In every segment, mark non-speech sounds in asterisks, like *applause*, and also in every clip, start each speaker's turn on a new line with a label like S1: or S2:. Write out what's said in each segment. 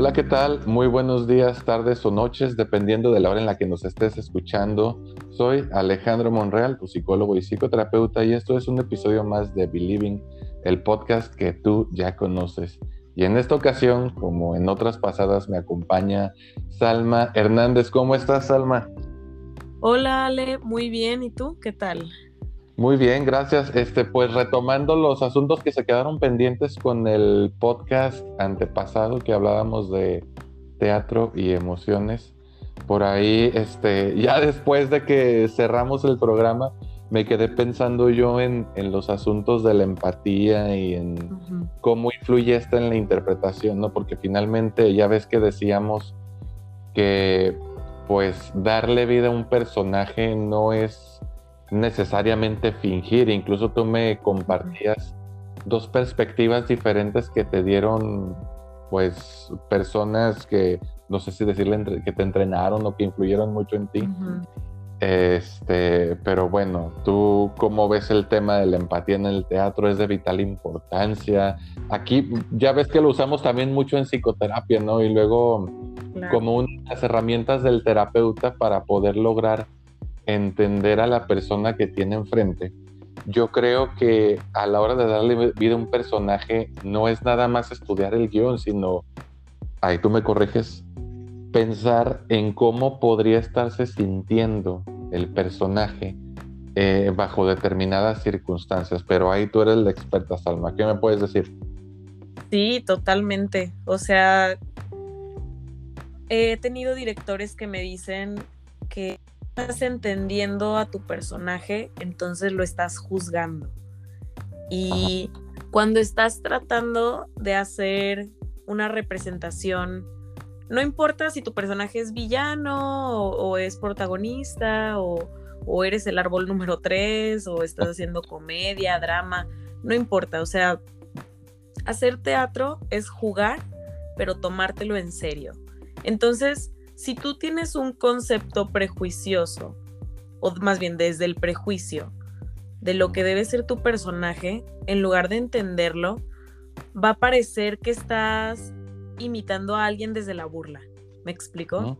S1: Hola, ¿qué tal? Muy buenos días, tardes o noches, dependiendo de la hora en la que nos estés escuchando. Soy Alejandro Monreal, tu psicólogo y psicoterapeuta, y esto es un episodio más de Believing, el podcast que tú ya conoces. Y en esta ocasión, como en otras pasadas, me acompaña Salma Hernández. ¿Cómo estás, Salma?
S2: Hola, Ale, muy bien. ¿Y tú? ¿Qué tal?
S1: Muy bien, gracias. Este, pues retomando los asuntos que se quedaron pendientes con el podcast antepasado que hablábamos de teatro y emociones. Por ahí, este, ya después de que cerramos el programa, me quedé pensando yo en, los asuntos de la empatía y en cómo influye esta en la interpretación, ¿no? Porque finalmente ya ves que decíamos que pues darle vida a un personaje no es necesariamente fingir. Incluso tú me compartías dos perspectivas diferentes que te dieron, pues, personas que, no sé si decirle, que te entrenaron o que influyeron mucho en ti. Este, pero bueno, tú cómo ves el tema de la empatía en el teatro es de vital importancia. Aquí ya ves que lo usamos también mucho en psicoterapia, ¿no? Y luego como unas herramientas del terapeuta para poder lograr entender a la persona que tiene enfrente. Yo creo que a la hora de darle vida a un personaje no es nada más estudiar el guion, sino, ahí tú me corriges, pensar en cómo podría estarse sintiendo el personaje eh, bajo determinadas circunstancias. Pero ahí tú eres la experta, Salma. ¿Qué me puedes decir?
S2: Sí, totalmente. O sea, he tenido directores que me dicen que estás entendiendo a tu personaje, entonces lo estás juzgando. Y cuando estás tratando de hacer una representación, no importa si tu personaje es villano o, es protagonista o, o, eres el árbol número 3 o estás haciendo comedia, drama, no importa, o sea, hacer teatro es jugar, pero tomártelo en serio. Entonces, si tú tienes un concepto prejuicioso, o más bien desde el prejuicio, de lo que debe ser tu personaje, en lugar de entenderlo, va a parecer que estás imitando a alguien desde la burla. ¿Me explico?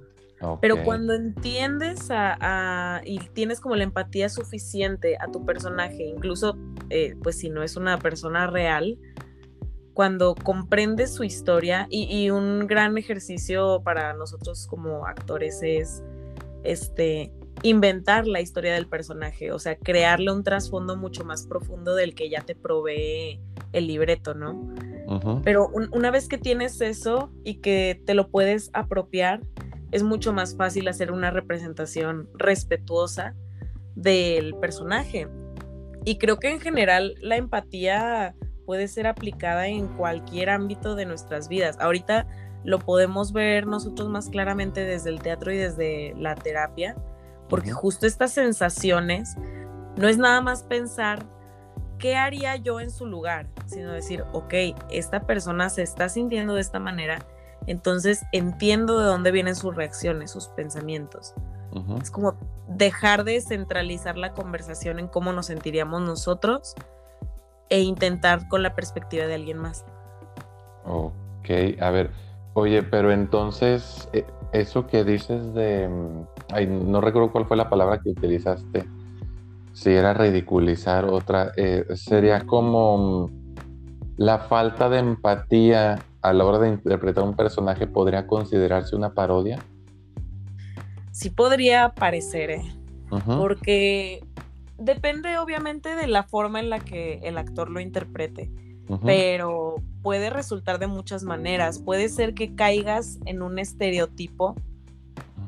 S2: Pero cuando entiendes a, y tienes como la empatía suficiente a tu personaje, incluso eh, pues si no es una persona real, cuando comprendes su historia y, un gran ejercicio para nosotros como actores es este inventar la historia del personaje, o sea, crearle un trasfondo mucho más profundo del que ya te provee el libreto, ¿no? Pero una vez que tienes eso y que te lo puedes apropiar, es mucho más fácil hacer una representación respetuosa del personaje. Y creo que en general la empatía puede ser aplicada en cualquier ámbito de nuestras vidas. Ahorita lo podemos ver nosotros más claramente desde el teatro y desde la terapia, porque justo estas sensaciones no es nada más pensar qué haría yo en su lugar, sino decir, ok, esta persona se está sintiendo de esta manera, entonces entiendo de dónde vienen sus reacciones, sus pensamientos. Es como dejar de centralizar la conversación en cómo nos sentiríamos nosotros e intentar con la perspectiva de alguien más.
S1: Ok, a ver, oye, pero entonces, eh, eso que dices de, mm, ay, no recuerdo cuál fue la palabra que utilizaste, si era ridiculizar otra, eh, sería como mm, la falta de empatía a la hora de interpretar un personaje podría considerarse una parodia.
S2: Sí podría parecer, ¿eh? porque depende obviamente de la forma en la que el actor lo interprete, pero puede resultar de muchas maneras. Puede ser que caigas en un estereotipo.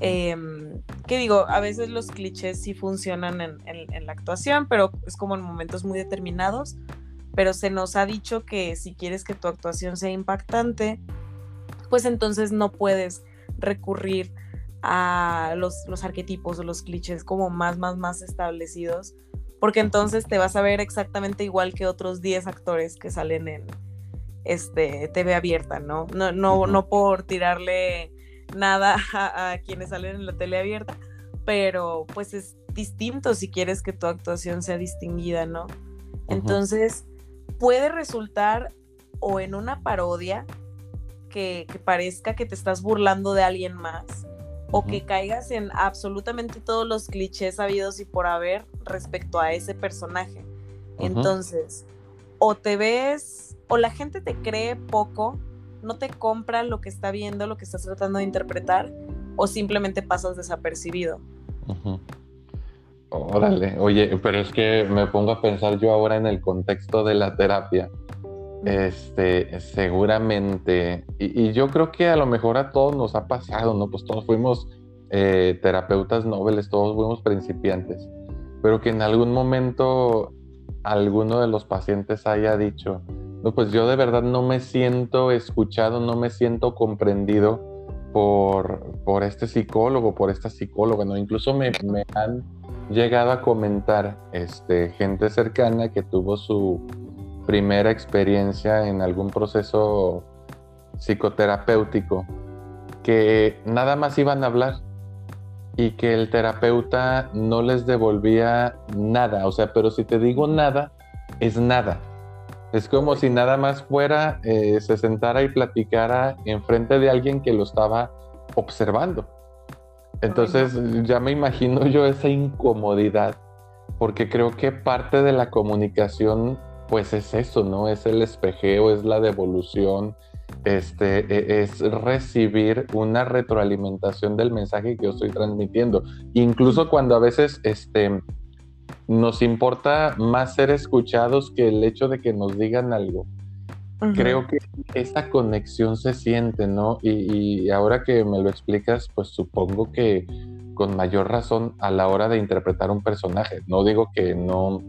S2: Em, que digo, a veces los clichés sí funcionan en, la actuación, pero es como en momentos muy determinados. Pero se nos ha dicho que si quieres que tu actuación sea impactante, pues entonces no puedes recurrir a los, los arquetipos o los clichés como más, más, más establecidos, porque entonces te vas a ver exactamente igual que otros 10 actores que salen en este, TV abierta, ¿no? No, no, no por tirarle nada a, quienes salen en la tele abierta, pero pues es distinto si quieres que tu actuación sea distinguida, ¿no? Entonces puede resultar o en una parodia que, parezca que te estás burlando de alguien más o que caigas en absolutamente todos los clichés habidos y por haber respecto a ese personaje. Entonces, o te ves, o la gente te cree poco, no te compra lo que está viendo, lo que estás tratando de interpretar, o simplemente pasas desapercibido.
S1: Órale, oye, pero es que me pongo a pensar yo ahora en el contexto de la terapia. Este, seguramente, y, yo creo que a lo mejor a todos nos ha pasado, ¿no? Pues todos fuimos eh, terapeutas nobles, todos fuimos principiantes, pero que en algún momento alguno de los pacientes haya dicho, no, pues yo de verdad no me siento escuchado, no me siento comprendido por, por este psicólogo, por esta psicóloga, ¿no? Incluso me, me han llegado a comentar este, gente cercana que tuvo su primera experiencia en algún proceso psicoterapéutico, que nada más iban a hablar y que el terapeuta no les devolvía nada, o sea, pero si te digo nada, es nada. Es como si nada más fuera, eh, se sentara y platicara enfrente de alguien que lo estaba observando. Entonces ya me imagino yo esa incomodidad, porque creo que parte de la comunicación pues es eso, ¿no? Es el espejeo, es la devolución, este, e, es recibir una retroalimentación del mensaje que yo estoy transmitiendo. Incluso cuando a veces este, nos importa más ser escuchados que el hecho de que nos digan algo. Creo que esta conexión se siente, ¿no? Y, ahora que me lo explicas, pues supongo que con mayor razón a la hora de interpretar un personaje. No digo que no,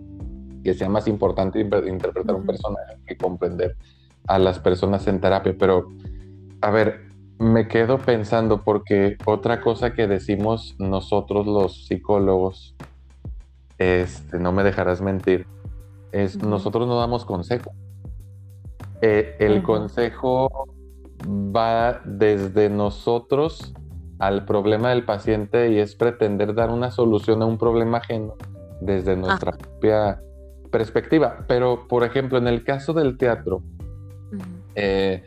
S1: que sea más importante interpretar un personaje que comprender a las personas en terapia, pero a ver, me quedo pensando porque otra cosa que decimos nosotros los psicólogos, este, no me dejarás mentir, es nosotros no damos consejo. Eh, el consejo va desde nosotros al problema del paciente y es pretender dar una solución a un problema ajeno desde nuestra propia perspectiva. Pero, por ejemplo, en el caso del teatro, eh,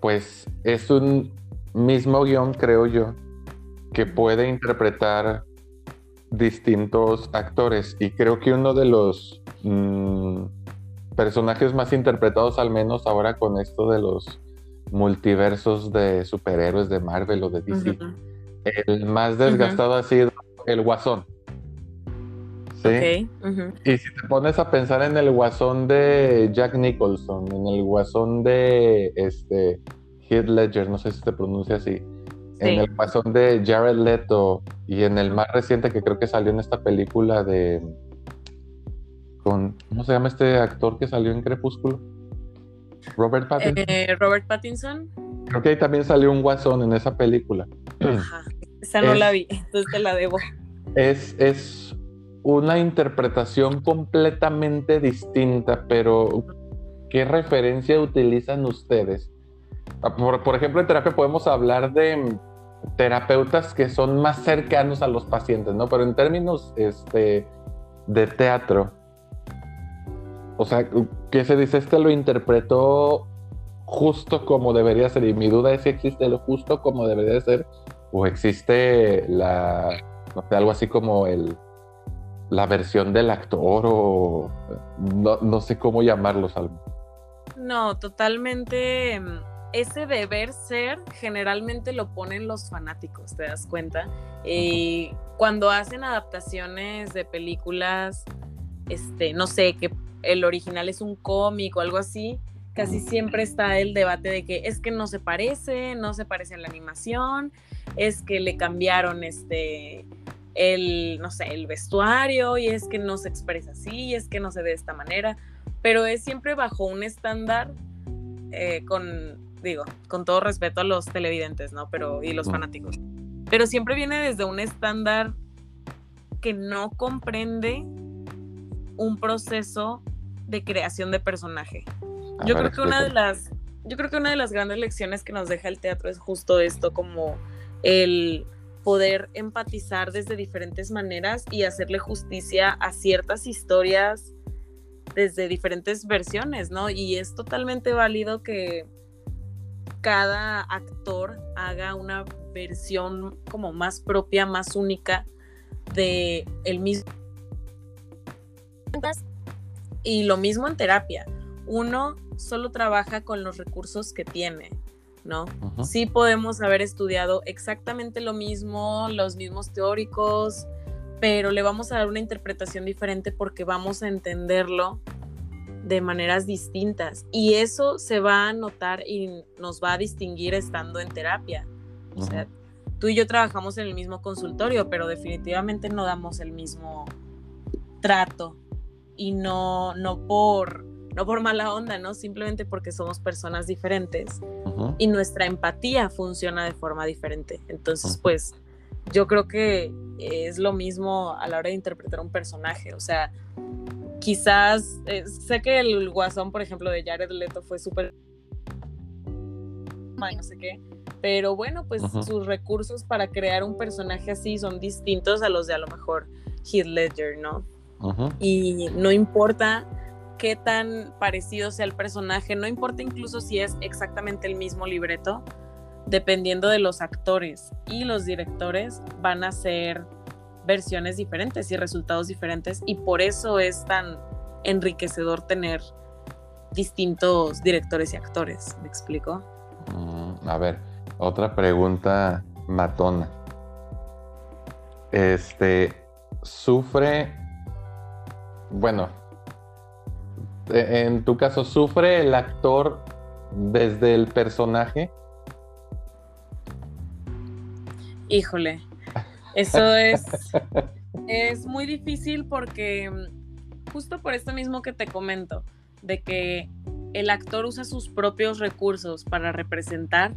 S1: pues es un mismo guion, creo yo, que puede interpretar distintos actores. Y creo que uno de los mm, personajes más interpretados, al menos ahora con esto de los multiversos de superhéroes de Marvel o de DC, el más desgastado ha sido el Guasón. ¿Sí? Y si te pones a pensar en el Guasón de Jack Nicholson, en el Guasón de este Heath Ledger, no sé si se pronuncia así, en el Guasón de Jared Leto y en el más reciente que creo que salió en esta película de ¿cómo se llama este actor que salió en Crepúsculo? Robert Pattinson.
S2: Eh, Robert Pattinson.
S1: Creo que ahí también salió un guasón en esa película.
S2: Ajá, esa no la vi, *laughs* entonces te la debo.
S1: Es, es una interpretación completamente distinta, pero ¿qué referencia utilizan ustedes? Ah, por, por ejemplo, en terapia podemos hablar de terapeutas que son más cercanos a los pacientes, ¿no? Pero en términos este, de teatro, o sea, ¿qué se dice? Este lo interpretó justo como debería ser. Y mi duda es si existe lo justo como debería ser. O existe la. No sé, algo así como el. La versión del actor o. No, sé cómo llamarlo, Salvo.
S2: No, totalmente. Mm, ese deber ser generalmente lo ponen los fanáticos, ¿te das cuenta? Y cuando hacen adaptaciones de películas, este, no sé, que el original es un cómic o algo así, casi siempre está el debate de que es que no se parece, no se parece a la animación, es que le cambiaron este el, no sé, el vestuario y es que no se expresa así, y es que no se ve de esta manera, pero es siempre bajo un estándar eh, con, digo, con todo respeto a los televidentes, ¿no? Pero, y los fanáticos. Pero siempre viene desde un estándar que no comprende un proceso de creación de personaje. yo creo que una de las yo creo que una de las grandes lecciones que nos deja el teatro es justo esto como el poder empatizar desde diferentes maneras y hacerle justicia a ciertas historias desde diferentes versiones, ¿no? Y es totalmente válido que cada actor haga una versión como más propia, más única de el mismo. Y lo mismo en terapia. Uno solo trabaja con los recursos que tiene, ¿no? Sí podemos haber estudiado exactamente lo mismo, los mismos teóricos, pero le vamos a dar una interpretación diferente porque vamos a entenderlo de maneras distintas y eso se va a notar y nos va a distinguir estando en terapia. O sea, tú y yo trabajamos en el mismo consultorio, pero definitivamente no damos el mismo trato y no no por no por mala onda, ¿no? Simplemente porque somos personas diferentes y nuestra empatía funciona de forma diferente. Entonces, pues yo creo que es lo mismo a la hora de interpretar un personaje, o sea, quizás, eh, sé que el guasón, por ejemplo, de Jared Leto fue súper... no sé qué, pero bueno, pues sus recursos para crear un personaje así son distintos a los de a lo mejor Heath Ledger, ¿no? Y no importa qué tan parecido sea el personaje, no importa incluso si es exactamente el mismo libreto, dependiendo de los actores y los directores, van a ser versiones diferentes y resultados diferentes y por eso es tan enriquecedor tener distintos directores y actores. ¿Me explico?
S1: Mm, a ver, otra pregunta matona. Este, sufre, bueno, en tu caso, ¿sufre el actor desde el personaje?
S2: Híjole, eso es, es muy difícil porque mm, justo por esto mismo que te comento, de que el actor usa sus propios recursos para representar,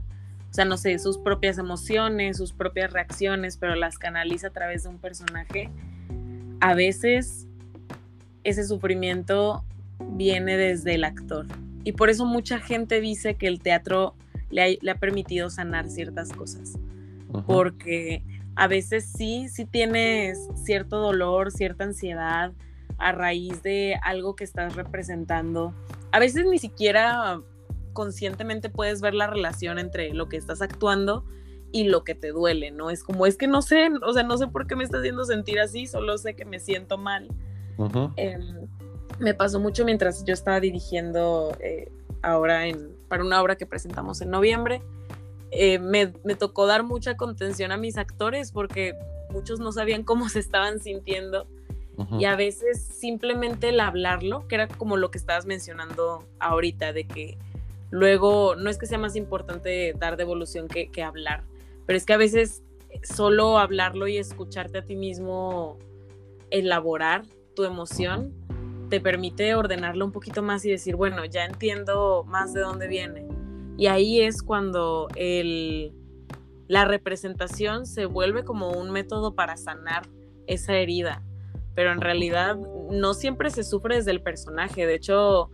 S2: o sea, no sé, sus propias emociones, sus propias reacciones, pero las canaliza a través de un personaje, a veces ese sufrimiento viene desde el actor. Y por eso mucha gente dice que el teatro le ha, permitido sanar ciertas cosas. Porque a veces sí, sí tienes cierto dolor, cierta ansiedad a raíz de algo que estás representando. A veces ni siquiera conscientemente puedes ver la relación entre lo que estás actuando y lo que te duele, ¿no? Es como, es que no sé, o sea, no sé por qué me está haciendo sentir así, solo sé que me siento mal. Em, me pasó mucho mientras yo estaba dirigiendo eh, ahora en, para una obra que presentamos en noviembre eh, me, tocó dar mucha contención a mis actores porque muchos no sabían cómo se estaban sintiendo. Y a veces simplemente el hablarlo, que era como lo que estabas mencionando ahorita, de que luego no es que sea más importante dar devolución que, que hablar, pero es que a veces solo hablarlo y escucharte a ti mismo elaborar tu emoción te permite ordenarlo un poquito más y decir, bueno, ya entiendo más de dónde viene y ahí es cuando el, la representación se vuelve como un método para sanar esa herida. Pero en realidad no siempre se sufre desde el personaje. De hecho,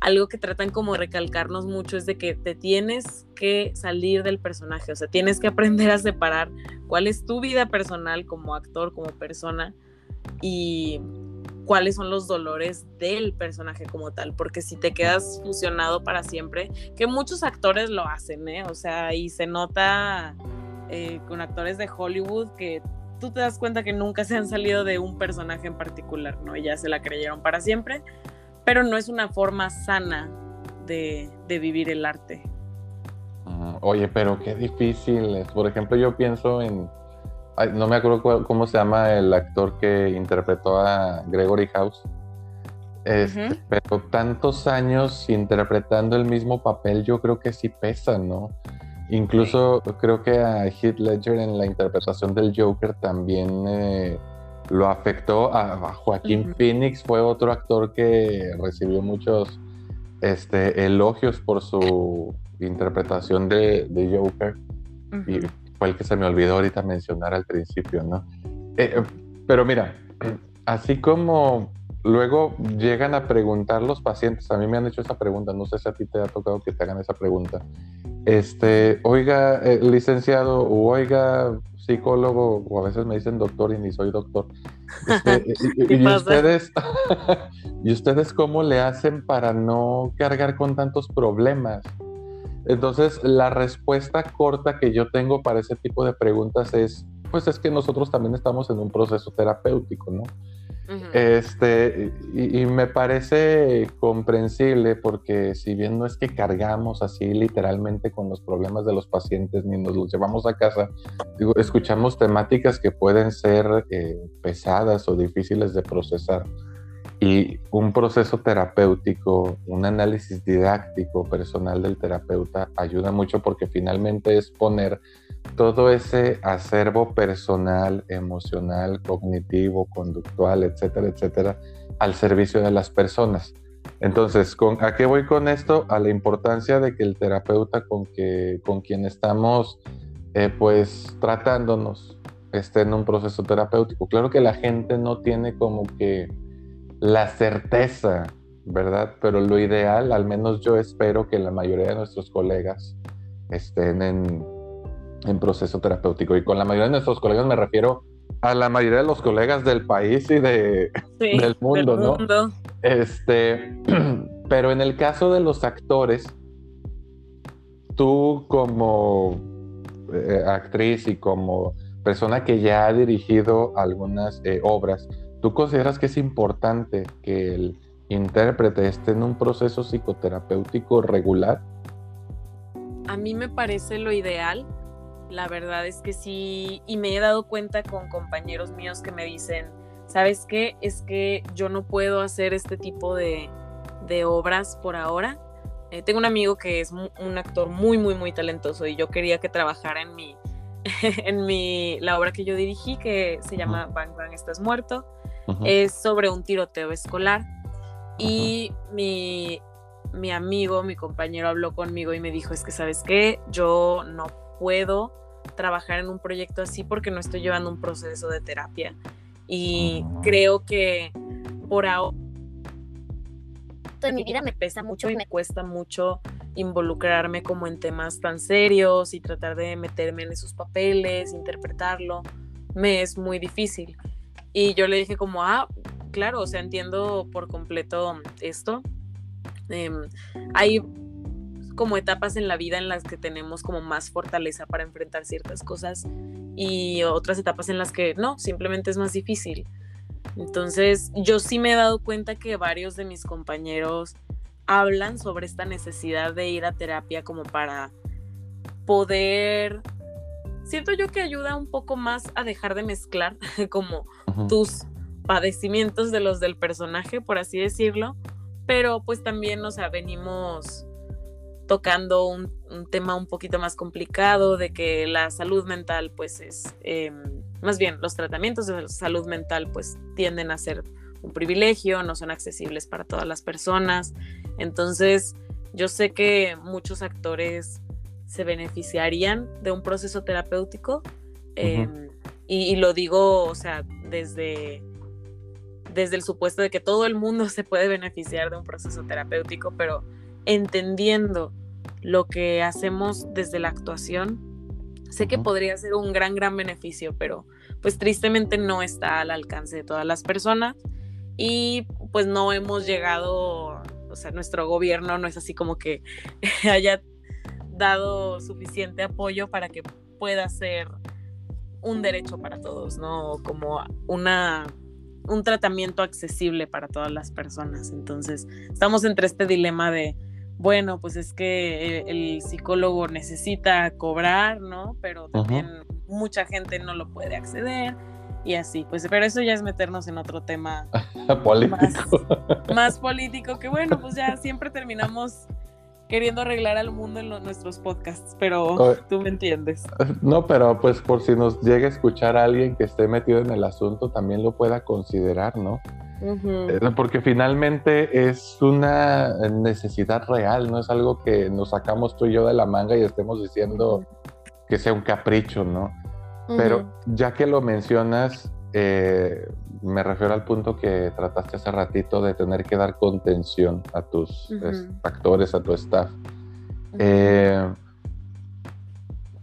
S2: algo que tratan como recalcarnos mucho es de que te tienes que salir del personaje, o sea, tienes que aprender a separar cuál es tu vida personal como actor, como persona y cuáles son los dolores del personaje como tal, porque si te quedas fusionado para siempre, que muchos actores lo hacen, ¿eh? O sea, y se nota eh, con actores de Hollywood que tú te das cuenta que nunca se han salido de un personaje en particular, ¿no? Ya se la creyeron para siempre, pero no es una forma sana de, vivir el arte.
S1: Oye, pero qué difícil es. Por ejemplo, yo pienso en no me acuerdo cómo se llama el actor que interpretó a Gregory House. Este, pero tantos años interpretando el mismo papel, yo creo que sí pesa, ¿no? Incluso creo que a Heath Ledger en la interpretación del Joker también eh, lo afectó. A, Joaquín Phoenix fue otro actor que recibió muchos este, elogios por su interpretación de, Joker fue el que se me olvidó ahorita mencionar al principio, ¿no? Eh, eh, pero mira, así como luego llegan a preguntar los pacientes, a mí me han hecho esa pregunta, no sé si a ti te ha tocado que te hagan esa pregunta. Este, oiga, eh, licenciado, o oiga, psicólogo, o a veces me dicen doctor y ni soy doctor. Este, *laughs* y, ustedes, *laughs* ¿Y ustedes cómo le hacen para no cargar con tantos problemas? Entonces, la respuesta corta que yo tengo para ese tipo de preguntas es, pues es que nosotros también estamos en un proceso terapéutico, ¿no? Este, y, me parece comprensible porque si bien no es que cargamos así literalmente con los problemas de los pacientes ni nos los llevamos a casa, digo, escuchamos temáticas que pueden ser eh, pesadas o difíciles de procesar. Y un proceso terapéutico, un análisis didáctico personal del terapeuta ayuda mucho porque finalmente es poner todo ese acervo personal, emocional, cognitivo, conductual, etcétera, etcétera, al servicio de las personas. Entonces, ¿con, ¿a qué voy con esto? A la importancia de que el terapeuta con, que, con quien estamos eh, pues tratándonos esté en un proceso terapéutico. Claro que la gente no tiene como que la certeza, ¿verdad? Pero lo ideal, al menos yo espero que la mayoría de nuestros colegas estén en, proceso terapéutico. Y con la mayoría de nuestros colegas me refiero a la mayoría de los colegas del país y de, *laughs* del mundo, ¿no? Este, *clears throat* pero en el caso de los actores, tú como eh, actriz y como persona que ya ha dirigido algunas eh, obras, ¿Tú consideras que es importante que el intérprete esté en un proceso psicoterapéutico regular?
S2: A mí me parece lo ideal. La verdad es que sí, y me he dado cuenta con compañeros míos que me dicen, ¿sabes qué? Es que yo no puedo hacer este tipo de, obras por ahora. Eh, tengo un amigo que es un actor muy, muy, muy talentoso y yo quería que trabajara en mi, *laughs* en mi, la obra que yo dirigí que se llama Bang Bang Estás Muerto es sobre un tiroteo escolar. Y mi, mi amigo, mi compañero habló conmigo y me dijo, es que sabes qué, yo no puedo trabajar en un proyecto así porque no estoy llevando un proceso de terapia. Y creo que por ahora en mi vida me pesa mucho y me cuesta mucho involucrarme como en temas tan serios y tratar de meterme en esos papeles, interpretarlo, me es muy difícil. Y yo le dije como, ah, claro, o sea, entiendo por completo esto. Em, hay como etapas en la vida en las que tenemos como más fortaleza para enfrentar ciertas cosas y otras etapas en las que no, simplemente es más difícil. Entonces, yo sí me he dado cuenta que varios de mis compañeros hablan sobre esta necesidad de ir a terapia como para poder siento yo que ayuda un poco más a dejar de mezclar *laughs* como tus padecimientos de los del personaje, por así decirlo, pero pues también, o sea, venimos tocando un, tema un poquito más complicado de que la salud mental pues es, em, más bien los tratamientos de salud mental pues tienden a ser un privilegio, no son accesibles para todas las personas, entonces yo sé que muchos actores se beneficiarían de un proceso terapéutico. Em, y, lo digo, o sea, desde, desde el supuesto de que todo el mundo *laughs* se puede beneficiar de un proceso terapéutico, pero entendiendo lo que hacemos desde la actuación, sé que podría ser un gran, gran beneficio, pero pues tristemente no está al alcance de todas las personas y pues no hemos llegado, o sea, nuestro gobierno no es así como que *laughs* haya dado suficiente apoyo para que pueda ser un derecho para todos, ¿no? Como una un tratamiento accesible para todas las personas. Entonces, estamos entre este dilema de, bueno, pues es que el, psicólogo necesita cobrar, ¿no? Pero también mucha gente no lo puede acceder y así. Pues, pero eso ya es meternos en otro tema *laughs*
S1: político.
S2: más político, que bueno, pues ya siempre terminamos queriendo arreglar al mundo en nuestros podcasts, pero tú me entiendes.
S1: No, pero pues por si nos llega a escuchar a alguien que esté metido en el asunto, también lo pueda considerar, ¿no? Eh, porque finalmente es una necesidad real, no es algo que nos sacamos tú y yo de la manga y estemos diciendo que sea un capricho, ¿no? Pero ya que lo mencionas, eh, me refiero al punto que trataste hace ratito de tener que dar contención a tus actores, a tu staff. Eh,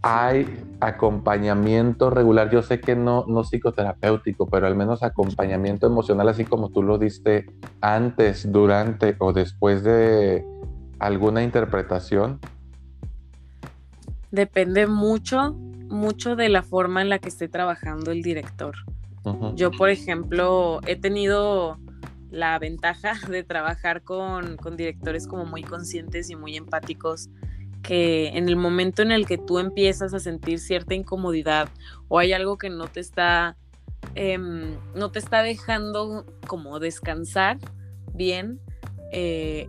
S1: hay acompañamiento regular, yo sé que no, no psicoterapéutico, pero al menos acompañamiento emocional, así como tú lo diste antes, durante o después de alguna interpretación.
S2: Depende mucho, mucho de la forma en la que esté trabajando el director. Yo, por ejemplo, he tenido la ventaja *laughs* de trabajar con, directores como muy conscientes y muy empáticos que en el momento en el que tú empiezas a sentir cierta incomodidad o hay algo que no te está em, no te está dejando como descansar bien eh,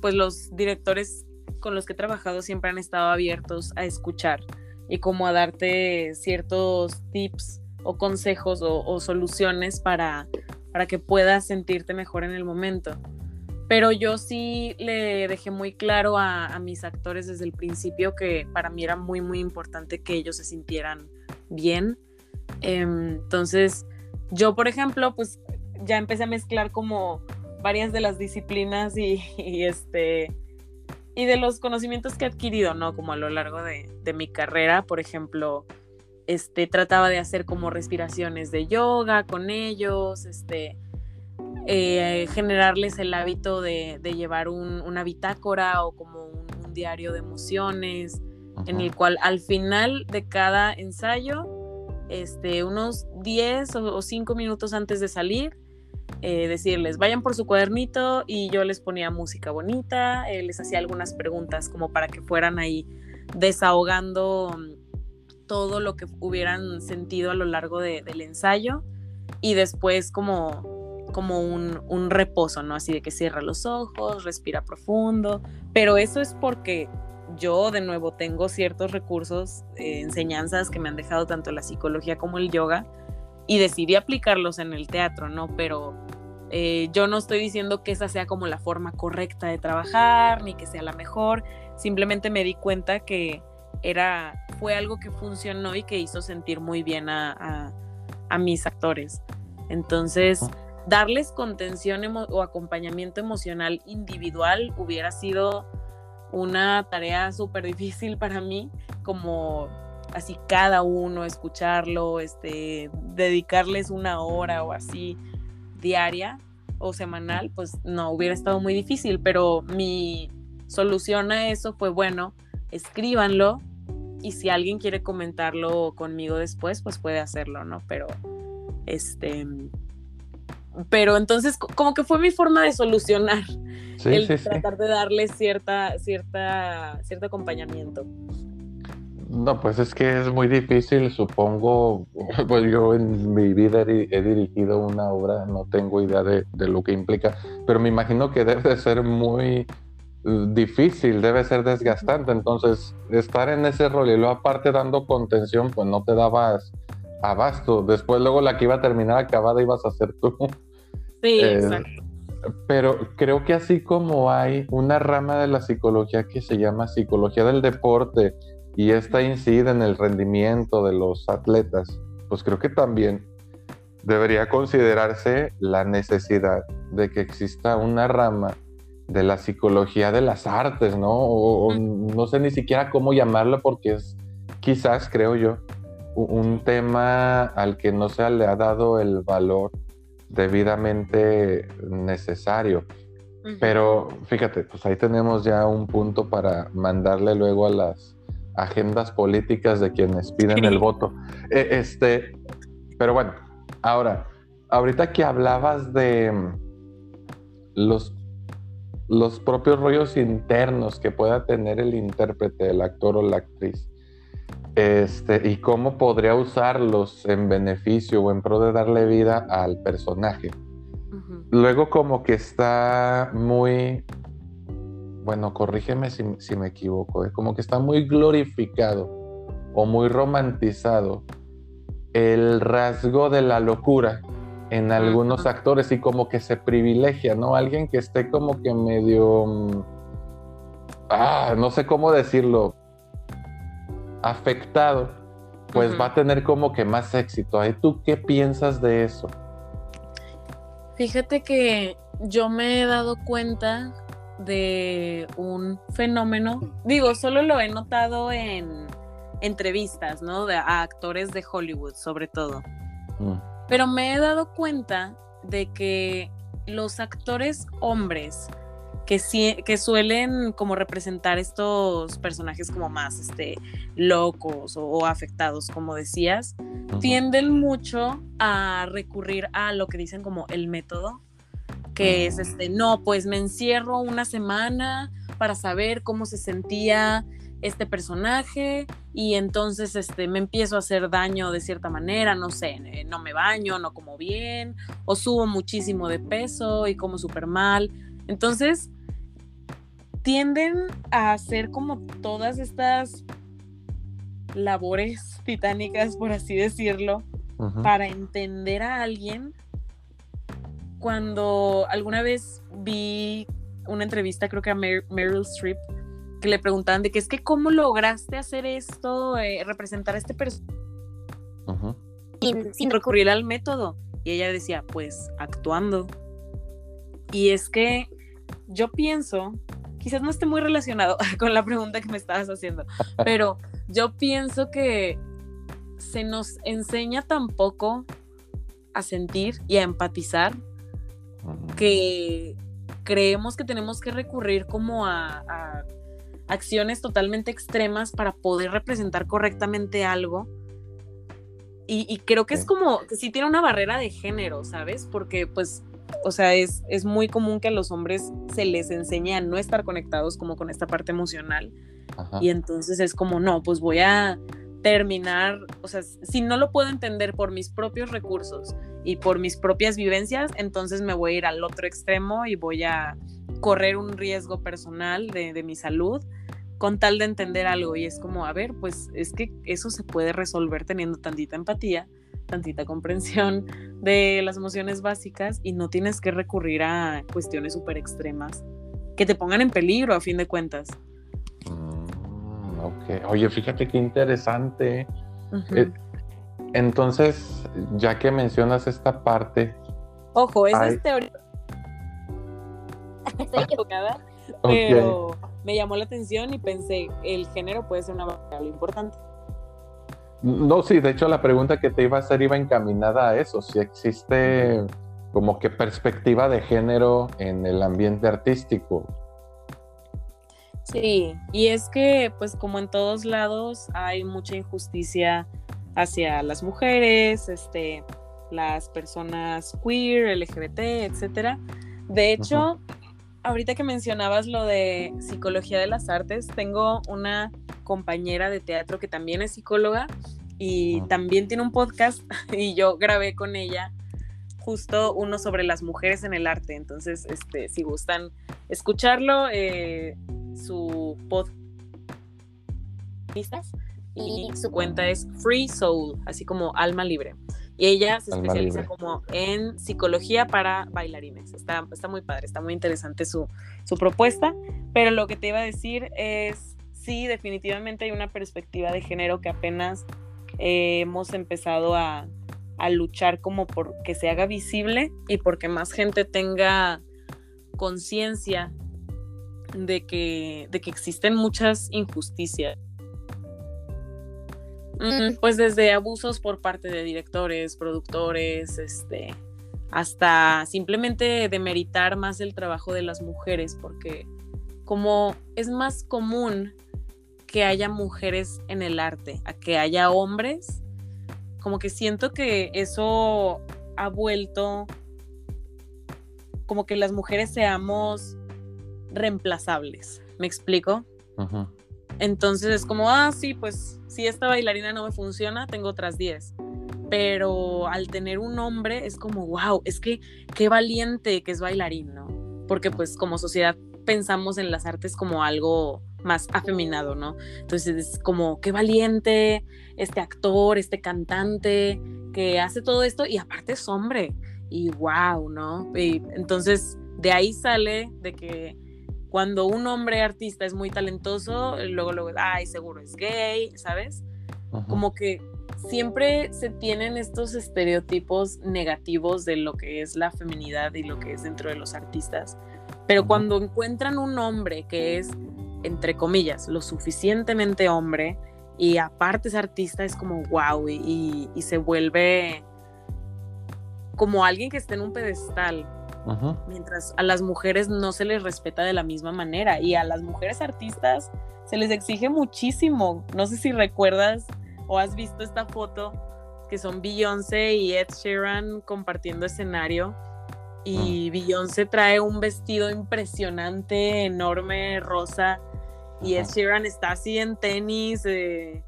S2: pues los directores con los que he trabajado siempre han estado abiertos a escuchar y como a darte ciertos tips o consejos o, soluciones para, para que puedas sentirte mejor en el momento. Pero yo sí le dejé muy claro a, mis actores desde el principio que para mí era muy, muy importante que ellos se sintieran bien. Em, entonces, yo, por ejemplo, pues ya empecé a mezclar como varias de las disciplinas y, este y de los conocimientos que he adquirido, ¿no? Como a lo largo de, de mi carrera, por ejemplo, este, trataba de hacer como respiraciones de yoga con ellos, este, eh, generarles el hábito de, llevar una bitácora o como un, diario de emociones, en el cual al final de cada ensayo, este, unos 10 o, 5 minutos antes de salir, eh, decirles, vayan por su cuadernito y yo les ponía música bonita, eh, les hacía algunas preguntas como para que fueran ahí desahogando todo lo que hubieran sentido a lo largo del ensayo y después como, como un, reposo, ¿no? Así de que cierra los ojos, respira profundo, pero eso es porque yo de nuevo tengo ciertos recursos, eh, enseñanzas que me han dejado tanto la psicología como el yoga y decidí aplicarlos en el teatro, ¿no? Pero eh, yo no estoy diciendo que esa sea como la forma correcta de trabajar, ni que sea la mejor, simplemente me di cuenta que era, fue algo que funcionó y que hizo sentir muy bien a, mis actores. Entonces, darles contención o acompañamiento emocional individual hubiera sido una tarea súper difícil para mí, como así cada uno escucharlo, este, dedicarles una hora o así diaria o semanal, pues no hubiera estado muy difícil, pero mi solución a eso fue, bueno, escríbanlo y si alguien quiere comentarlo conmigo después, pues puede hacerlo, ¿no? Pero, este, pero entonces como que fue mi forma de solucionar el tratar de darle cierta, cierta, cierto acompañamiento.
S1: No, pues es que es muy difícil, supongo, *laughs* pues yo en mi vida he, dirigido una obra, no tengo idea de, de, lo que implica, pero me imagino que debe ser muy difícil, debe ser desgastante. Entonces, estar en ese rol y luego aparte dando contención, pues no te dabas abasto. Después, luego la que iba a terminar acabada ibas a ser tú.
S2: Sí, eh, exacto.
S1: Pero creo que así como hay una rama de la psicología que se llama psicología del deporte y esta incide en el rendimiento de los atletas, pues creo que también debería considerarse la necesidad de que exista una rama de la psicología de las artes, ¿no? O, no sé ni siquiera cómo llamarlo porque es quizás, creo yo, un tema al que no se le ha dado el valor debidamente necesario. Pero fíjate, pues ahí tenemos ya un punto para mandarle luego a las agendas políticas de quienes piden el voto. E, este, pero bueno, ahora, ahorita que hablabas de los los propios rollos internos que pueda tener el intérprete, el actor o la actriz. Este, y cómo podría usarlos en beneficio o en pro de darle vida al personaje. Luego como que está muy, bueno, corrígeme si, me equivoco, ¿eh? como que está muy glorificado o muy romantizado el rasgo de la locura en algunos actores y como que se privilegia, ¿no? Alguien que esté como que medio, mm, ah, no sé cómo decirlo, afectado, pues va a tener como que más éxito. ¿Tú qué piensas de eso?
S2: Fíjate que yo me he dado cuenta de un fenómeno, digo, solo lo he notado en entrevistas, ¿no? De, a actores de Hollywood, sobre todo. Mm. Pero me he dado cuenta de que los actores hombres que, que suelen como representar estos personajes como más este, locos o, afectados, como decías, tienden mucho a recurrir a lo que dicen como el método, que es este, no, pues me encierro una semana para saber cómo se sentía este personaje y entonces este, me empiezo a hacer daño de cierta manera, no sé, eh, no me baño, no como bien, o subo muchísimo de peso y como súper mal. Entonces, tienden a hacer como todas estas labores titánicas, por así decirlo, para entender a alguien. Cuando alguna vez vi una entrevista, creo que a Meryl Streep, que le preguntaban de que es que cómo lograste hacer esto, eh, representar a este personaje sin recurrir al método. Y ella decía, pues actuando. Y es que yo pienso quizás no esté muy relacionado *laughs* con la pregunta que me estabas haciendo, *laughs* pero yo pienso que se nos enseña tan poco a sentir y a empatizar que creemos que tenemos que recurrir como a, acciones totalmente extremas para poder representar correctamente algo. Y, y creo que es como que sí tiene una barrera de género, ¿sabes? Porque pues o sea, es, es muy común que a los hombres se les enseñe a no estar conectados como con esta parte emocional. Y entonces es como, no, pues voy a terminar, o sea, si no lo puedo entender por mis propios recursos y por mis propias vivencias, entonces me voy a ir al otro extremo y voy a correr un riesgo personal de, de mi salud con tal de entender algo. Y es como, a ver, pues es que eso se puede resolver teniendo tantita empatía tantita comprensión de las emociones básicas y no tienes que recurrir a cuestiones súper extremas que te pongan en peligro a fin de cuentas.
S1: Mm, ok, oye, fíjate qué interesante. Eh, entonces, ya que mencionas esta parte...
S2: Ojo, esa es teoría. *laughs* Estoy equivocada, pero me llamó la atención y pensé, el género puede ser una variable importante.
S1: No, sí, de hecho la pregunta que te iba a hacer iba encaminada a eso, si existe como que perspectiva de género en el ambiente artístico.
S2: Sí, y es que pues como en todos lados hay mucha injusticia hacia las mujeres, este, las personas queer, LGBT, etcétera. De hecho, ahorita que mencionabas lo de psicología de las artes, tengo una compañera de teatro que también es psicóloga y también tiene un podcast *laughs* y yo grabé con ella justo uno sobre las mujeres en el arte. Entonces, este, si gustan escucharlo, eh, su podcast y su cuenta es Free Soul, así como alma libre. Y ella se especializa como en psicología para bailarines. Está, está muy padre, está muy interesante su, su propuesta. Pero lo que te iba a decir es, sí, definitivamente hay una perspectiva de género que apenas eh, hemos empezado a, a luchar como por que se haga visible y porque más gente tenga conciencia de que, de que existen muchas injusticias pues desde abusos por parte de directores, productores, este, hasta simplemente demeritar más el trabajo de las mujeres, porque como es más común que haya mujeres en el arte a que haya hombres, como que siento que eso ha vuelto como que las mujeres seamos reemplazables. ¿Me explico? Entonces es como, ah, sí, pues si esta bailarina no me funciona, tengo otras 10. Pero al tener un hombre es como, wow, es que qué valiente que es bailarín, ¿no? Porque pues como sociedad pensamos en las artes como algo más afeminado, ¿no? Entonces es como, qué valiente este actor, este cantante que hace todo esto y aparte es hombre. Y wow, ¿no? Entonces de ahí sale de que cuando un hombre artista es muy talentoso, luego, luego, ay, seguro es gay, ¿sabes? Como que siempre se tienen estos estereotipos negativos de lo que es la feminidad y lo que es dentro de los artistas. Pero cuando encuentran un hombre que es, entre comillas, lo suficientemente hombre y aparte es artista, es como wow y, y se vuelve como alguien que esté en un pedestal Mientras a las mujeres no se les respeta de la misma manera y a las mujeres artistas se les exige muchísimo. No sé si recuerdas o has visto esta foto que son Beyoncé y Ed Sheeran compartiendo escenario y Beyoncé trae un vestido impresionante, enorme, rosa y Ed Sheeran está así en tenis, eh,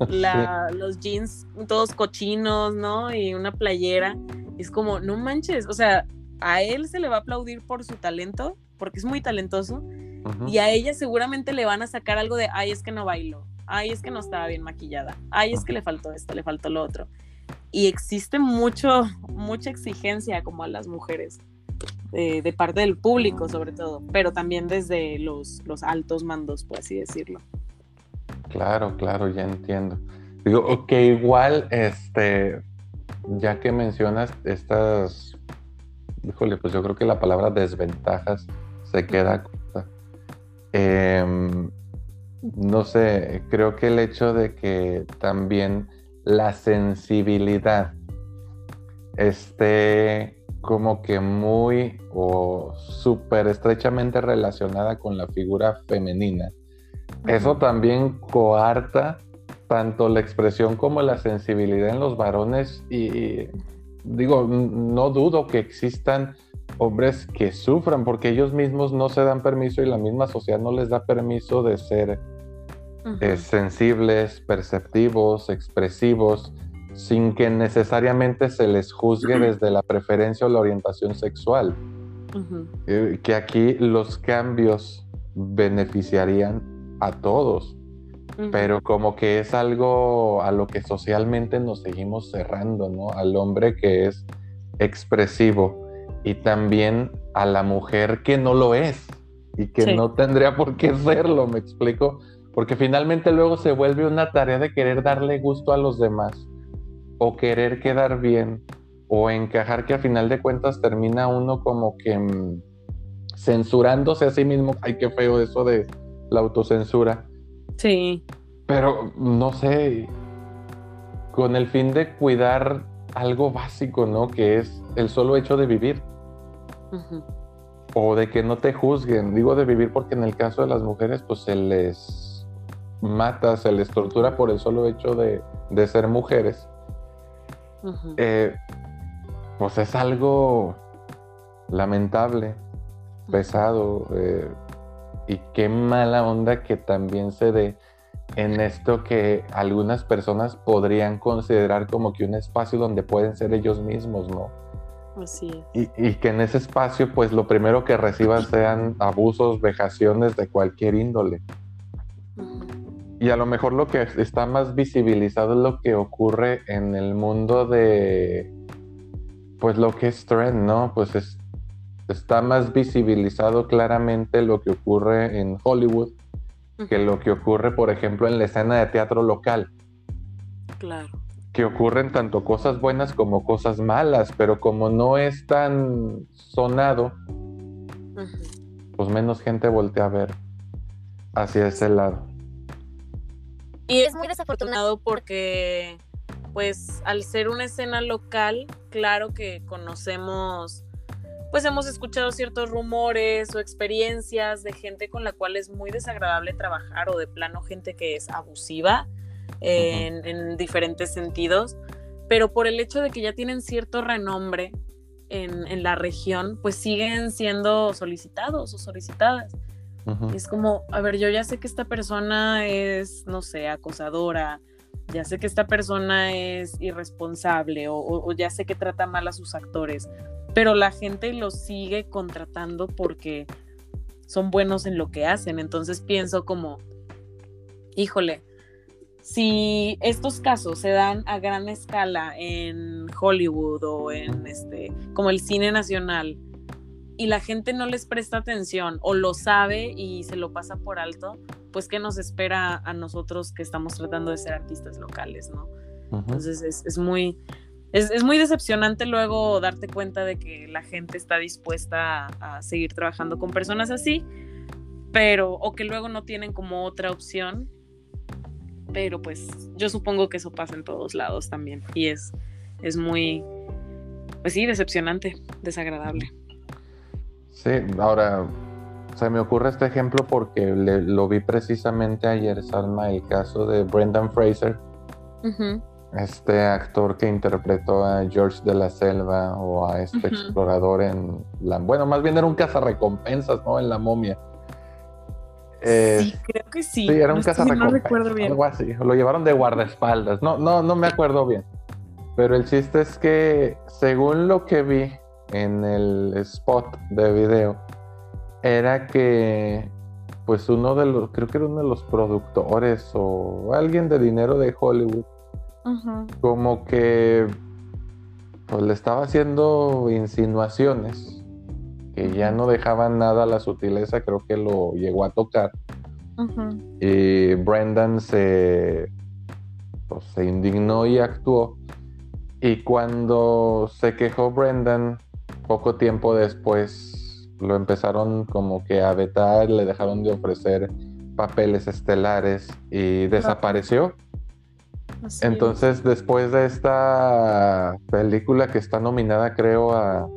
S2: *laughs* los jeans todos cochinos, ¿no? Y una playera. es como, no manches, o sea, a él se le va a aplaudir por su talento, porque es muy talentoso, y a ella seguramente le van a sacar algo de, ay, es que no bailó, ay, es que no estaba bien maquillada, ay, es que le faltó esto, le faltó lo otro. Y existe mucho, mucha exigencia como a las mujeres. de parte del público sobre todo, pero también desde los, los altos mandos, por así decirlo.
S1: Claro, claro, ya entiendo. Digo, que igual, este, ya que mencionas estas, híjole, pues yo creo que la palabra desventajas se queda corta. Em, no sé, creo que el hecho de que también la sensibilidad esté como que muy o súper estrechamente relacionada con la figura femenina eso también coarta tanto la expresión como la sensibilidad en los varones y digo, no dudo que existan hombres que sufran porque ellos mismos no se dan permiso y la misma sociedad no les da permiso de ser eh, sensibles, perceptivos, expresivos, sin que necesariamente se les juzgue *clears throat* desde la preferencia o la orientación sexual. Eh, que aquí los cambios beneficiarían a todos, pero como que es algo a lo que socialmente nos seguimos cerrando, ¿no? Al hombre que es expresivo y también a la mujer que no lo es y que no tendría por qué serlo, me explico, porque finalmente luego se vuelve una tarea de querer darle gusto a los demás o querer quedar bien o encajar que a final de cuentas termina uno como que mm, censurándose a sí mismo, ay qué feo eso de la autocensura.
S2: Sí.
S1: Pero no sé, con el fin de cuidar algo básico, ¿no? Que es el solo hecho de vivir. O de que no te juzguen. Digo de vivir porque en el caso de las mujeres, pues se les mata, se les tortura por el solo hecho de, ser mujeres. Eh, pues es algo lamentable, pesado. Eh, y qué mala onda que también se dé en esto que algunas personas podrían considerar como que un espacio donde pueden ser ellos mismos, ¿no?
S2: Así
S1: es. Y, que en ese espacio, pues lo primero que reciban sean abusos, vejaciones de cualquier índole. Y a lo mejor lo que está más visibilizado es lo que ocurre en el mundo de, pues lo que es trend, ¿no? Pues es está más visibilizado claramente lo que ocurre en Hollywood que lo que ocurre, por ejemplo, en la escena de teatro local.
S2: Claro.
S1: Que ocurren tanto cosas buenas como cosas malas, pero como no es tan sonado, pues menos gente voltea a ver hacia ese lado.
S2: Y es muy desafortunado porque, pues, al ser una escena local, claro que conocemos pues hemos escuchado ciertos rumores o experiencias de gente con la cual es muy desagradable trabajar o de plano gente que es abusiva en, diferentes sentidos, pero por el hecho de que ya tienen cierto renombre en, la región, pues siguen siendo solicitados o solicitadas. Es como, a ver, yo ya sé que esta persona es, no sé, acosadora, ya sé que esta persona es irresponsable o ya sé que trata mal a sus actores pero la gente los sigue contratando porque son buenos en lo que hacen. Entonces pienso como, híjole, si estos casos se dan a gran escala en Hollywood o en este, como el cine nacional, y la gente no les presta atención o lo sabe y se lo pasa por alto, pues qué nos espera a nosotros que estamos tratando de ser artistas locales, ¿no? Entonces es, es, muy, es, muy decepcionante luego darte cuenta de que la gente está dispuesta a, seguir trabajando con personas así, pero, o que luego no tienen como otra opción. Pero pues yo supongo que eso pasa en todos lados también. Y es, es muy, pues sí, decepcionante, desagradable.
S1: Sí, ahora se me ocurre este ejemplo porque lo vi precisamente ayer, Salma, el caso de Brendan Fraser, este actor que interpretó a George de la Selva o a este explorador en la... Bueno, más bien era un cazarrecompensas, ¿no? En la momia.
S2: sí, creo que sí.
S1: Sí, era un cazarrecompensas, no algo así. Lo llevaron de guardaespaldas, no, no, no me acuerdo bien. Pero el chiste es que, según lo que vi en el spot de video, era que pues uno de los, creo que era uno de los productores o alguien de dinero de Hollywood, como que pues le estaba haciendo insinuaciones que ya no dejaban nada a la sutileza, creo que lo llegó a tocar. Y Brendan se, pues, se indignó y actuó. Y cuando se quejó Brendan, poco tiempo después lo empezaron como que a vetar, le dejaron de ofrecer papeles estelares y desapareció. Entonces, después de esta película que está nominada, creo, a,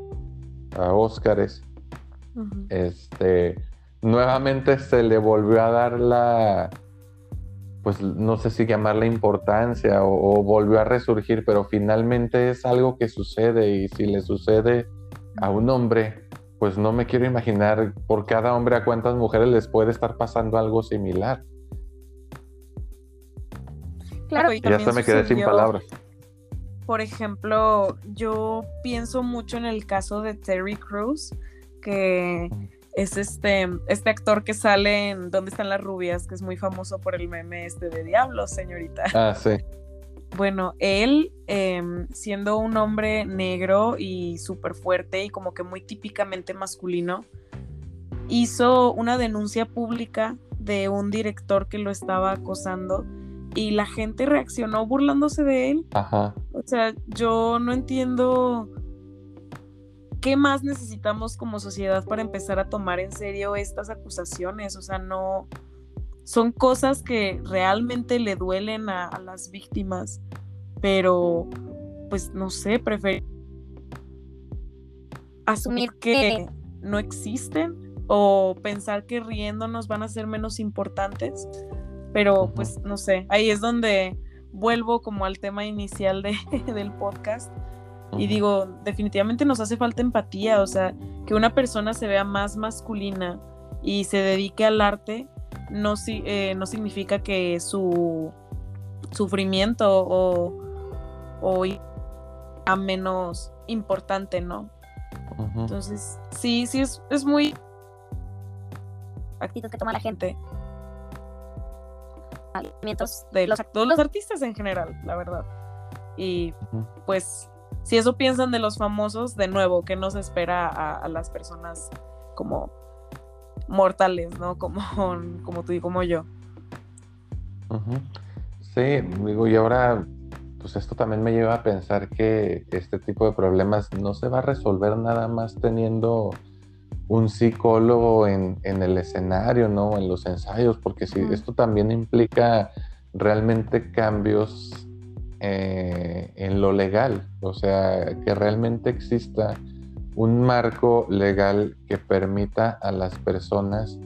S1: a Óscares, este, nuevamente se le volvió a dar la, pues no sé si llamarla importancia o, volvió a resurgir, pero finalmente es algo que sucede y si le sucede a un hombre, pues no me quiero imaginar por cada hombre a cuántas mujeres les puede estar pasando algo similar.
S2: Claro, y
S1: ya se me quedé sin palabras.
S2: Por ejemplo, yo pienso mucho en el caso de Terry Crews, que es este, este actor que sale en ¿Dónde están las rubias? que es muy famoso por el meme este de Diablos, señorita.
S1: Ah, sí.
S2: Bueno, él, em, siendo un hombre negro y súper fuerte y como que muy típicamente masculino, hizo una denuncia pública de un director que lo estaba acosando y la gente reaccionó burlándose de él.
S1: Ajá.
S2: O sea, yo no entiendo ¿qué más necesitamos como sociedad para empezar a tomar en serio estas acusaciones? O sea, no son cosas que realmente le duelen a, las víctimas, pero pues no sé, prefiero asumir que no existen o pensar que riéndonos van a ser menos importantes, pero pues no sé, ahí es donde vuelvo como al tema inicial de, *laughs* del podcast y digo, definitivamente nos hace falta empatía, o sea, que una persona se vea más masculina y se dedique al arte no, eh, no significa que su sufrimiento o, o a menos importante, ¿no? Entonces, sí, sí, es, es muy actitud que toma la gente. De los, todos los artistas en general, la verdad. Y pues si eso piensan de los famosos, de nuevo, ¿qué nos espera a, las personas como mortales, ¿no? *laughs* Como, como tú y como yo.
S1: Sí, digo, y ahora, pues esto también me lleva a pensar que este tipo de problemas no se va a resolver nada más teniendo un psicólogo en, el escenario, ¿no? En los ensayos, porque si esto también implica realmente cambios eh, en lo legal, o sea, que realmente exista un marco legal que permita a las personas,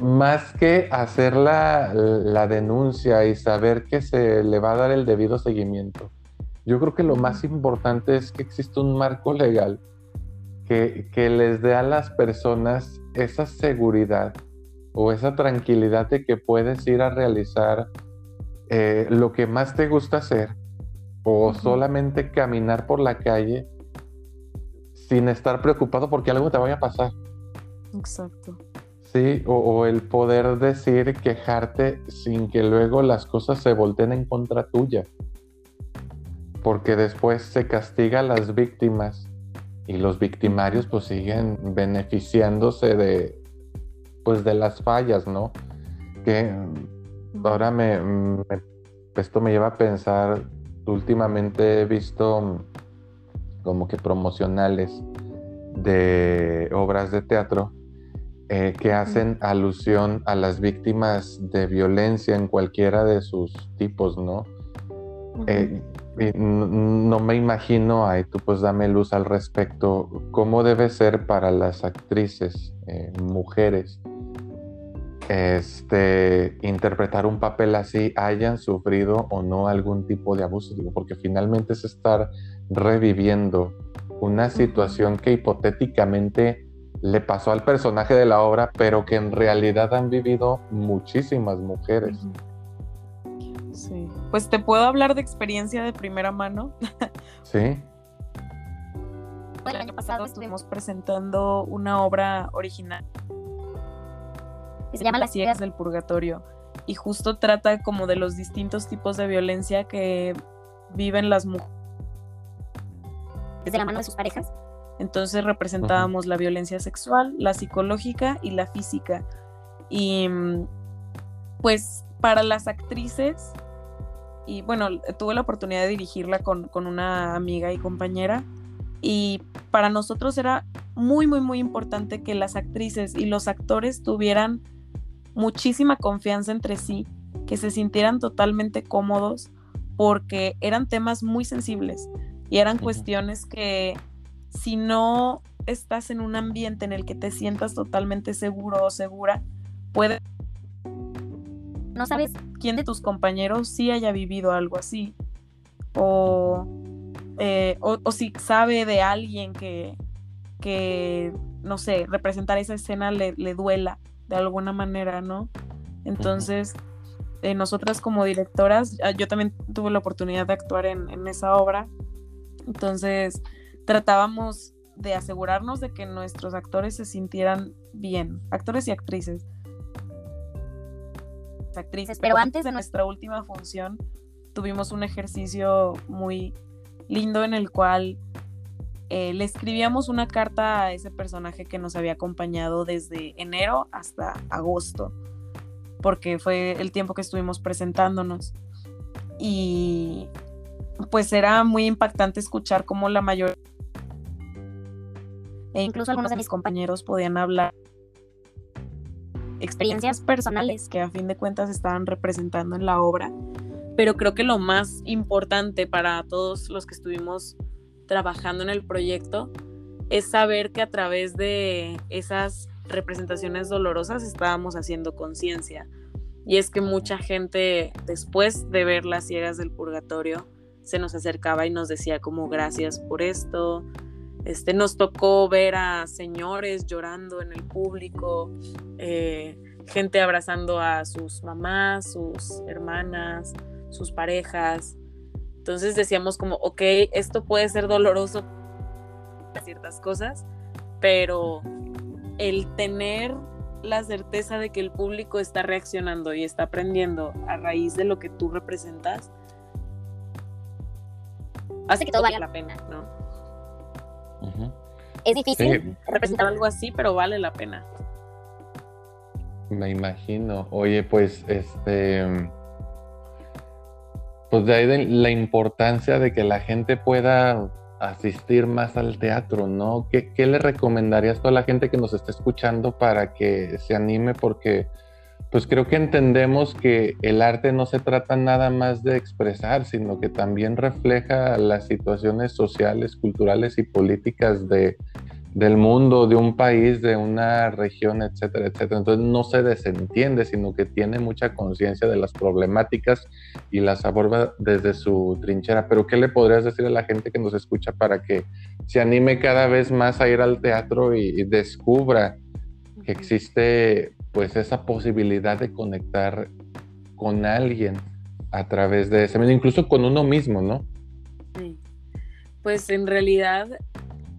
S1: más que hacer la, denuncia y saber que se le va a dar el debido seguimiento, yo creo que lo más importante es que exista un marco legal que, que les dé a las personas esa seguridad o esa tranquilidad de que puedes ir a realizar eh, lo que más te gusta hacer o solamente caminar por la calle sin estar preocupado porque algo te vaya a pasar.
S2: Exacto.
S1: Sí, o, el poder decir, quejarte sin que luego las cosas se volteen en contra tuya. Porque después se castiga a las víctimas y los victimarios pues siguen beneficiándose de pues de las fallas, ¿no? Que ahora me, esto me lleva a pensar, últimamente he visto como que promocionales de obras de teatro eh, que hacen alusión a las víctimas de violencia en cualquiera de sus tipos, ¿no? Eh, no, me imagino, ahí tú pues dame luz al respecto, cómo debe ser para las actrices, eh, mujeres, este, interpretar un papel así, hayan sufrido o no algún tipo de abuso, digo, porque finalmente es estar reviviendo una situación que hipotéticamente le pasó al personaje de la obra, pero que en realidad han vivido muchísimas mujeres.
S2: Sí. Pues te puedo hablar de experiencia de primera mano.
S1: sí.
S2: El año pasado estuvimos presentando una obra original se llama Las ciegas del purgatorio y justo trata como de los distintos tipos de violencia que viven las mujeres
S3: desde la mano de sus parejas.
S2: Entonces representábamos la violencia sexual, la psicológica y la física. Y mm, pues para las actrices, y bueno, tuve la oportunidad de dirigirla con, con una amiga y compañera, y para nosotros era muy, muy, muy importante que las actrices y los actores tuvieran muchísima confianza entre sí, que se sintieran totalmente cómodos, porque eran temas muy sensibles y eran cuestiones que si no estás en un ambiente en el que te sientas totalmente seguro o segura, puede...
S3: No sabes
S2: quién de tus compañeros sí haya vivido algo así. O, eh, o, si sabe de alguien que, que, no sé, representar esa escena le, le duela de alguna manera, ¿no? Entonces, eh, nosotras como directoras, ah, yo también tuve la oportunidad de actuar en, en esa obra, entonces tratábamos de asegurarnos de que nuestros actores se sintieran bien, actores y actrices. Actrices, pero antes de nuestra última función tuvimos un ejercicio muy lindo en el cual eh, le escribíamos una carta a ese personaje que nos había acompañado desde enero hasta agosto, porque fue el tiempo que estuvimos presentándonos. Y pues era muy impactante escuchar cómo la mayor e incluso algunos de mis compañeros podían hablar experiencias personales que a fin de cuentas estaban representando en la obra. Pero creo que lo más importante para todos los que estuvimos trabajando en el proyecto es saber que a través de esas representaciones dolorosas estábamos haciendo conciencia. Y es que mucha gente después de ver las ciegas del purgatorio se nos acercaba y nos decía como gracias por esto. Este, nos tocó ver a señores llorando en el público, eh, gente abrazando a sus mamás, sus hermanas, sus parejas. Entonces decíamos como, ok, esto puede ser doloroso para ciertas cosas, pero el tener la certeza de que el público está reaccionando y está aprendiendo a raíz de lo que tú representas, hace que todo valga la pena, ¿no?
S3: Es difícil
S2: representar algo así, pero vale la pena.
S1: Me imagino. Oye, pues este pues de ahí la importancia de que la gente pueda asistir más al teatro, ¿no? ¿Qué, le recomendarías a la gente que nos está escuchando para que se anime? Porque pues creo que entendemos que el arte no se trata nada más de expresar, sino que también refleja las situaciones sociales, culturales y políticas de, del mundo, de un país, de una región, etcétera, etcétera. Entonces no se desentiende, sino que tiene mucha conciencia de las problemáticas y las aborda desde su trinchera. Pero ¿qué le podrías decir a la gente que nos escucha para que se anime cada vez más a ir al teatro y, descubra que existe pues esa posibilidad de conectar con alguien a través de ese medio, incluso con uno mismo, ¿no?
S2: Sí. Pues en realidad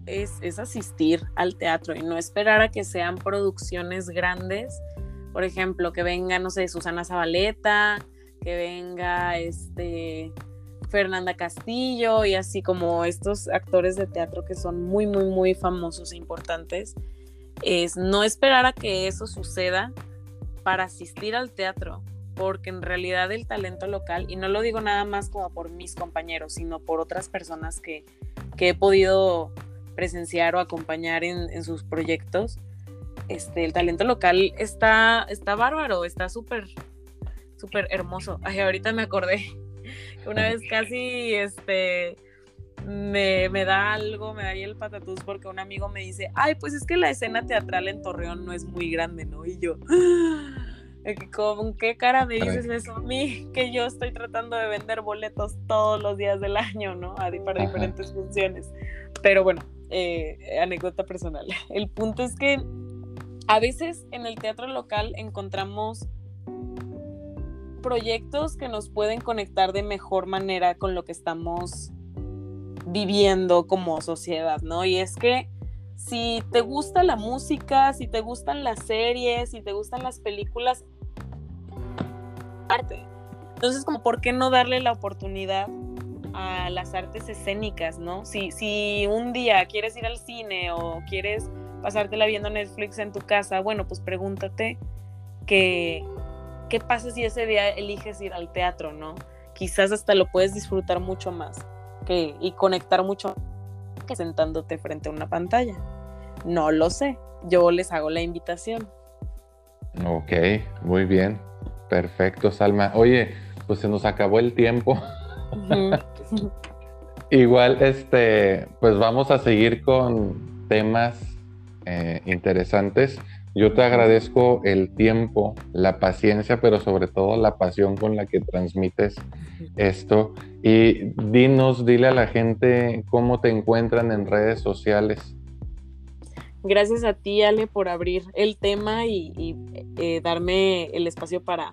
S2: es, asistir al teatro y no esperar a que sean producciones grandes. Por ejemplo, que venga, no sé, Susana Zabaleta, que venga este Fernanda Castillo y así como estos actores de teatro que son muy, muy, muy famosos e importantes. Es no esperar a que eso suceda para asistir al teatro, porque en realidad el talento local, y no lo digo nada más como por mis compañeros, sino por otras personas que, que he podido presenciar o acompañar en, sus proyectos, este, el talento local está, está bárbaro, está súper, súper hermoso. Ahorita me acordé *laughs* Una vez casi, este, me, me, da algo, me da ahí el patatús porque un amigo me dice, ay, pues es que la escena teatral en Torreón no es muy grande, ¿no? Y yo, *gasps* ¿con qué cara me dices eso a mí? *laughs* Que yo estoy tratando de vender boletos todos los días del año, ¿no? Para diferentes funciones. Pero bueno, eh, anécdota personal. *laughs* El punto es que a veces en el teatro local encontramos proyectos que nos pueden conectar de mejor manera con lo que estamos viviendo como sociedad, ¿no? Y es que si te gusta la música, si te gustan las series, si te gustan las películas, arte. Entonces, ¿por qué no darle la oportunidad a las artes escénicas, ¿no? Si, si un día quieres ir al cine o quieres pasártela viendo Netflix en tu casa, bueno, pues pregúntate qué pasa si ese día eliges ir al teatro, ¿no? Quizás hasta lo puedes disfrutar mucho más que, y conectar mucho que sentándote frente a una pantalla. No lo sé, yo les hago la invitación.
S1: Ok, muy bien, perfecto, Salma. Oye, pues se nos acabó el tiempo. *laughs* Igual, este, pues vamos a seguir con temas eh, interesantes. Yo te agradezco el tiempo, la paciencia, pero sobre todo la pasión con la que transmites esto. Y dinos, dile a la gente cómo te encuentran en redes sociales.
S2: Gracias a ti, Ale, por abrir el tema y, eh, darme el espacio para,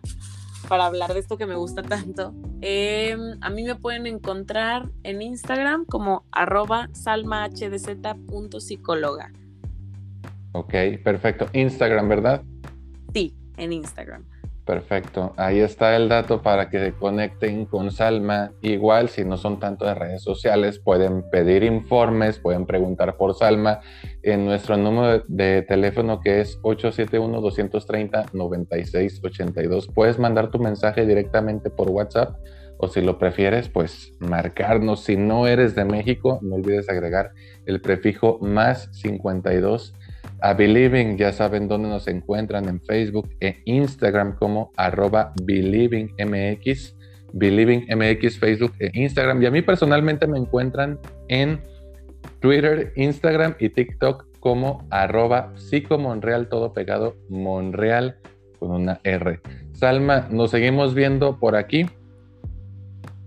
S2: para hablar de esto que me gusta tanto. Em, a mí me pueden encontrar en Instagram como arroba salmahdz.psicóloga.
S1: Ok, perfecto. Instagram, ¿verdad?
S2: Sí, en Instagram.
S1: Perfecto. Ahí está el dato para que se conecten con Salma. Igual, si no son tanto de redes sociales, pueden pedir informes, pueden preguntar por Salma en nuestro número de teléfono que es 871-230-9682. Puedes mandar tu mensaje directamente por WhatsApp o si lo prefieres, pues marcarnos. Si no eres de México, no olvides agregar el prefijo más 52 a Believing, ya saben dónde nos encuentran en Facebook e Instagram como arroba BelievingMX, BelievingMX, Facebook e Instagram. Y a mí personalmente me encuentran en Twitter, Instagram y TikTok como arroba psicomonreal, todo pegado, Monreal con una R. Salma, nos seguimos viendo por aquí.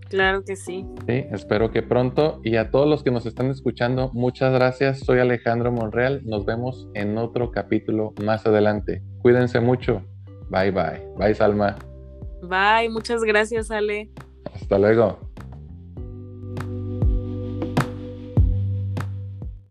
S2: Claro que sí.
S1: Sí, espero que pronto. Y a todos los que nos están escuchando, muchas gracias. Soy Alejandro Monreal. Nos vemos en otro capítulo más adelante. Cuídense mucho. Bye bye. Bye, Salma.
S2: Bye. Muchas gracias, Ale.
S1: Hasta luego.